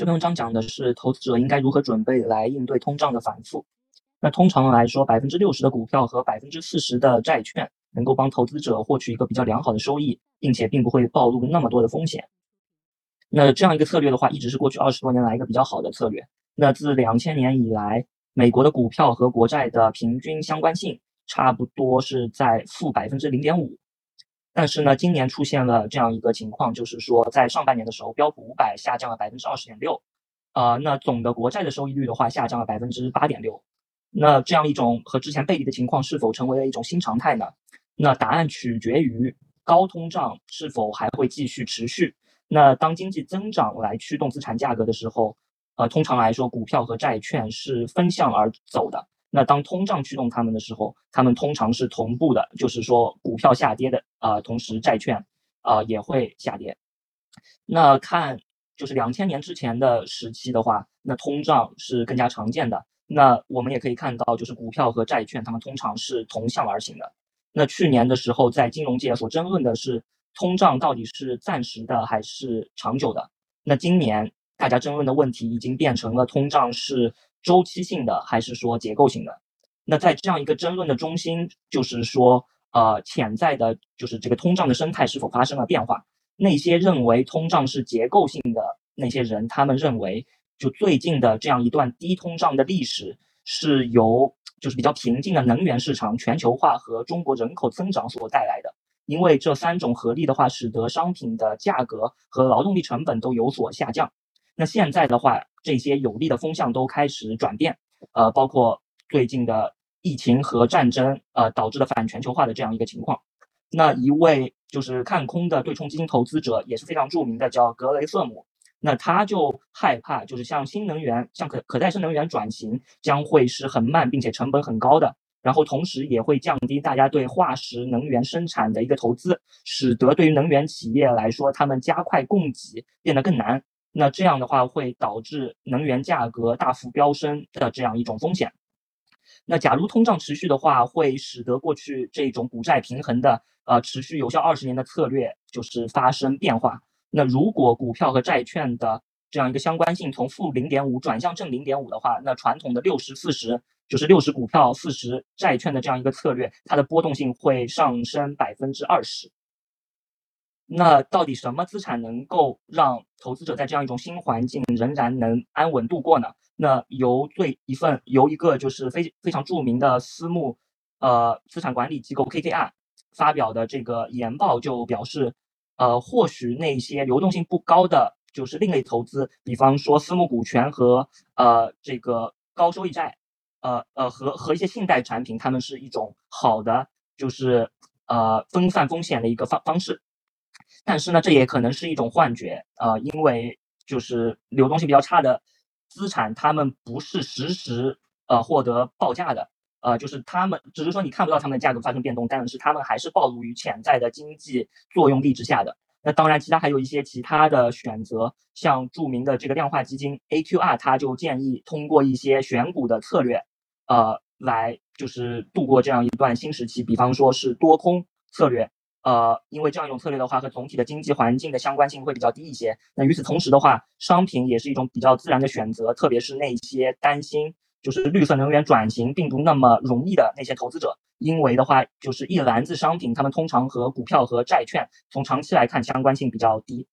这篇文章讲的是投资者应该如何准备来应对通胀的反复。那通常来说，百分之六十的股票和百分之四十的债券能够帮投资者获取一个比较良好的收益，并且并不会暴露那么多的风险。那这样一个策略的话，一直是过去二十多年来一个比较好的策略。那自两千年以来，美国的股票和国债的平均相关性差不多是在负百分之零点五。但是呢，今年出现了这样一个情况，就是说在上半年的时候，标普五百下降了百分之二十点六，呃，那总的国债的收益率的话下降了百分之八点六。那这样一种和之前背离的情况是否成为了一种新常态呢？那答案取决于高通胀是否还会继续持续。那当经济增长来驱动资产价格的时候，呃，通常来说，股票和债券是分向而走的。那当通胀驱动它们的时候，它们通常是同步的，就是说股票下跌的，啊，同时债券，啊，也会下跌。那看就是两千年之前的时期的话，那通胀是更加常见的。那我们也可以看到，就是股票和债券它们通常是同向而行的。那去年的时候，在金融界所争论的是通胀到底是暂时的还是长久的。那今年大家争论的问题已经变成了通胀是。周期性的还是说结构性的？那在这样一个争论的中心，就是说，呃，潜在的，就是这个通胀的生态是否发生了变化？那些认为通胀是结构性的那些人，他们认为，就最近的这样一段低通胀的历史，是由就是比较平静的能源市场、全球化和中国人口增长所带来的。因为这三种合力的话，使得商品的价格和劳动力成本都有所下降。那现在的话，这些有利的风向都开始转变，呃，包括最近的疫情和战争，呃，导致的反全球化的这样一个情况。那一位就是看空的对冲基金投资者也是非常著名的，叫格雷瑟姆。那他就害怕，就是像新能源、像可可再生能源转型将会是很慢，并且成本很高的，然后同时也会降低大家对化石能源生产的一个投资，使得对于能源企业来说，他们加快供给变得更难。那这样的话会导致能源价格大幅飙升的这样一种风险。那假如通胀持续的话，会使得过去这种股债平衡的呃持续有效二十年的策略就是发生变化。那如果股票和债券的这样一个相关性从负零点五转向正零点五的话，那传统的六十四十就是六十股票四十债券的这样一个策略，它的波动性会上升百分之二十。那到底什么资产能够让投资者在这样一种新环境仍然能安稳度过呢？那由最一份由一个就是非非常著名的私募呃资产管理机构 KKR 发表的这个研报就表示，呃，或许那些流动性不高的就是另类投资，比方说私募股权和呃这个高收益债，呃呃和和一些信贷产品，它们是一种好的就是呃分散风险的一个方方式。但是呢，这也可能是一种幻觉啊，因为就是流动性比较差的资产，他们不是实时呃获得报价的，呃，就是他们只是说你看不到他们的价格发生变动，但是他们还是暴露于潜在的经济作用力之下的。那当然，其他还有一些其他的选择，像著名的这个量化基金 AQR，它就建议通过一些选股的策略，呃，来就是度过这样一段新时期，比方说是多空策略。呃，因为这样一种策略的话，和总体的经济环境的相关性会比较低一些。那与此同时的话，商品也是一种比较自然的选择，特别是那些担心就是绿色能源转型并不那么容易的那些投资者，因为的话，就是一篮子商品，他们通常和股票和债券从长期来看相关性比较低。